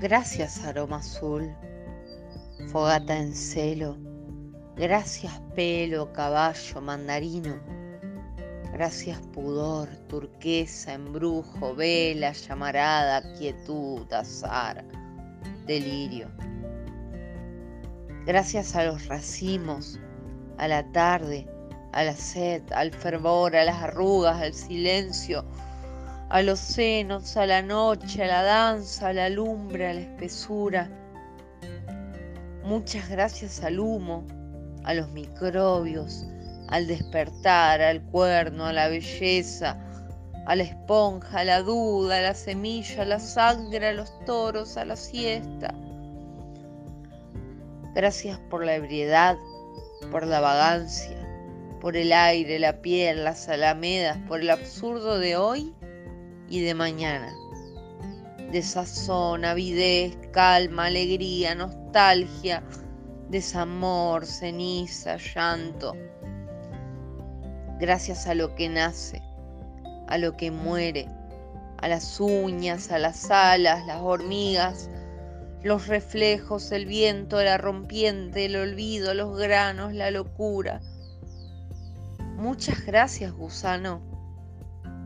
Gracias aroma azul, fogata en celo. Gracias pelo, caballo, mandarino. Gracias pudor, turquesa, embrujo, vela, llamarada, quietud, azar, delirio. Gracias a los racimos, a la tarde, a la sed, al fervor, a las arrugas, al silencio, a los senos, a la noche, a la danza, a la lumbre, a la espesura. Muchas gracias al humo, a los microbios, al despertar, al cuerno, a la belleza, a la esponja, a la duda, a la semilla, a la sangre, a los toros, a la siesta. Gracias por la ebriedad, por la vagancia, por el aire, la piel, las alamedas, por el absurdo de hoy y de mañana. Desazón, avidez, calma, alegría, nostalgia, desamor, ceniza, llanto. Gracias a lo que nace, a lo que muere, a las uñas, a las alas, las hormigas, los reflejos, el viento, la rompiente, el olvido, los granos, la locura. Muchas gracias, gusano.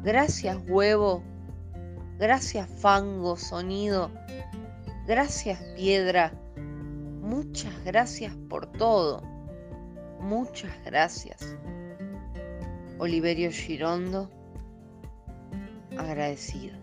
Gracias, huevo. Gracias fango, sonido. Gracias piedra. Muchas gracias por todo. Muchas gracias. Oliverio Girondo, agradecido.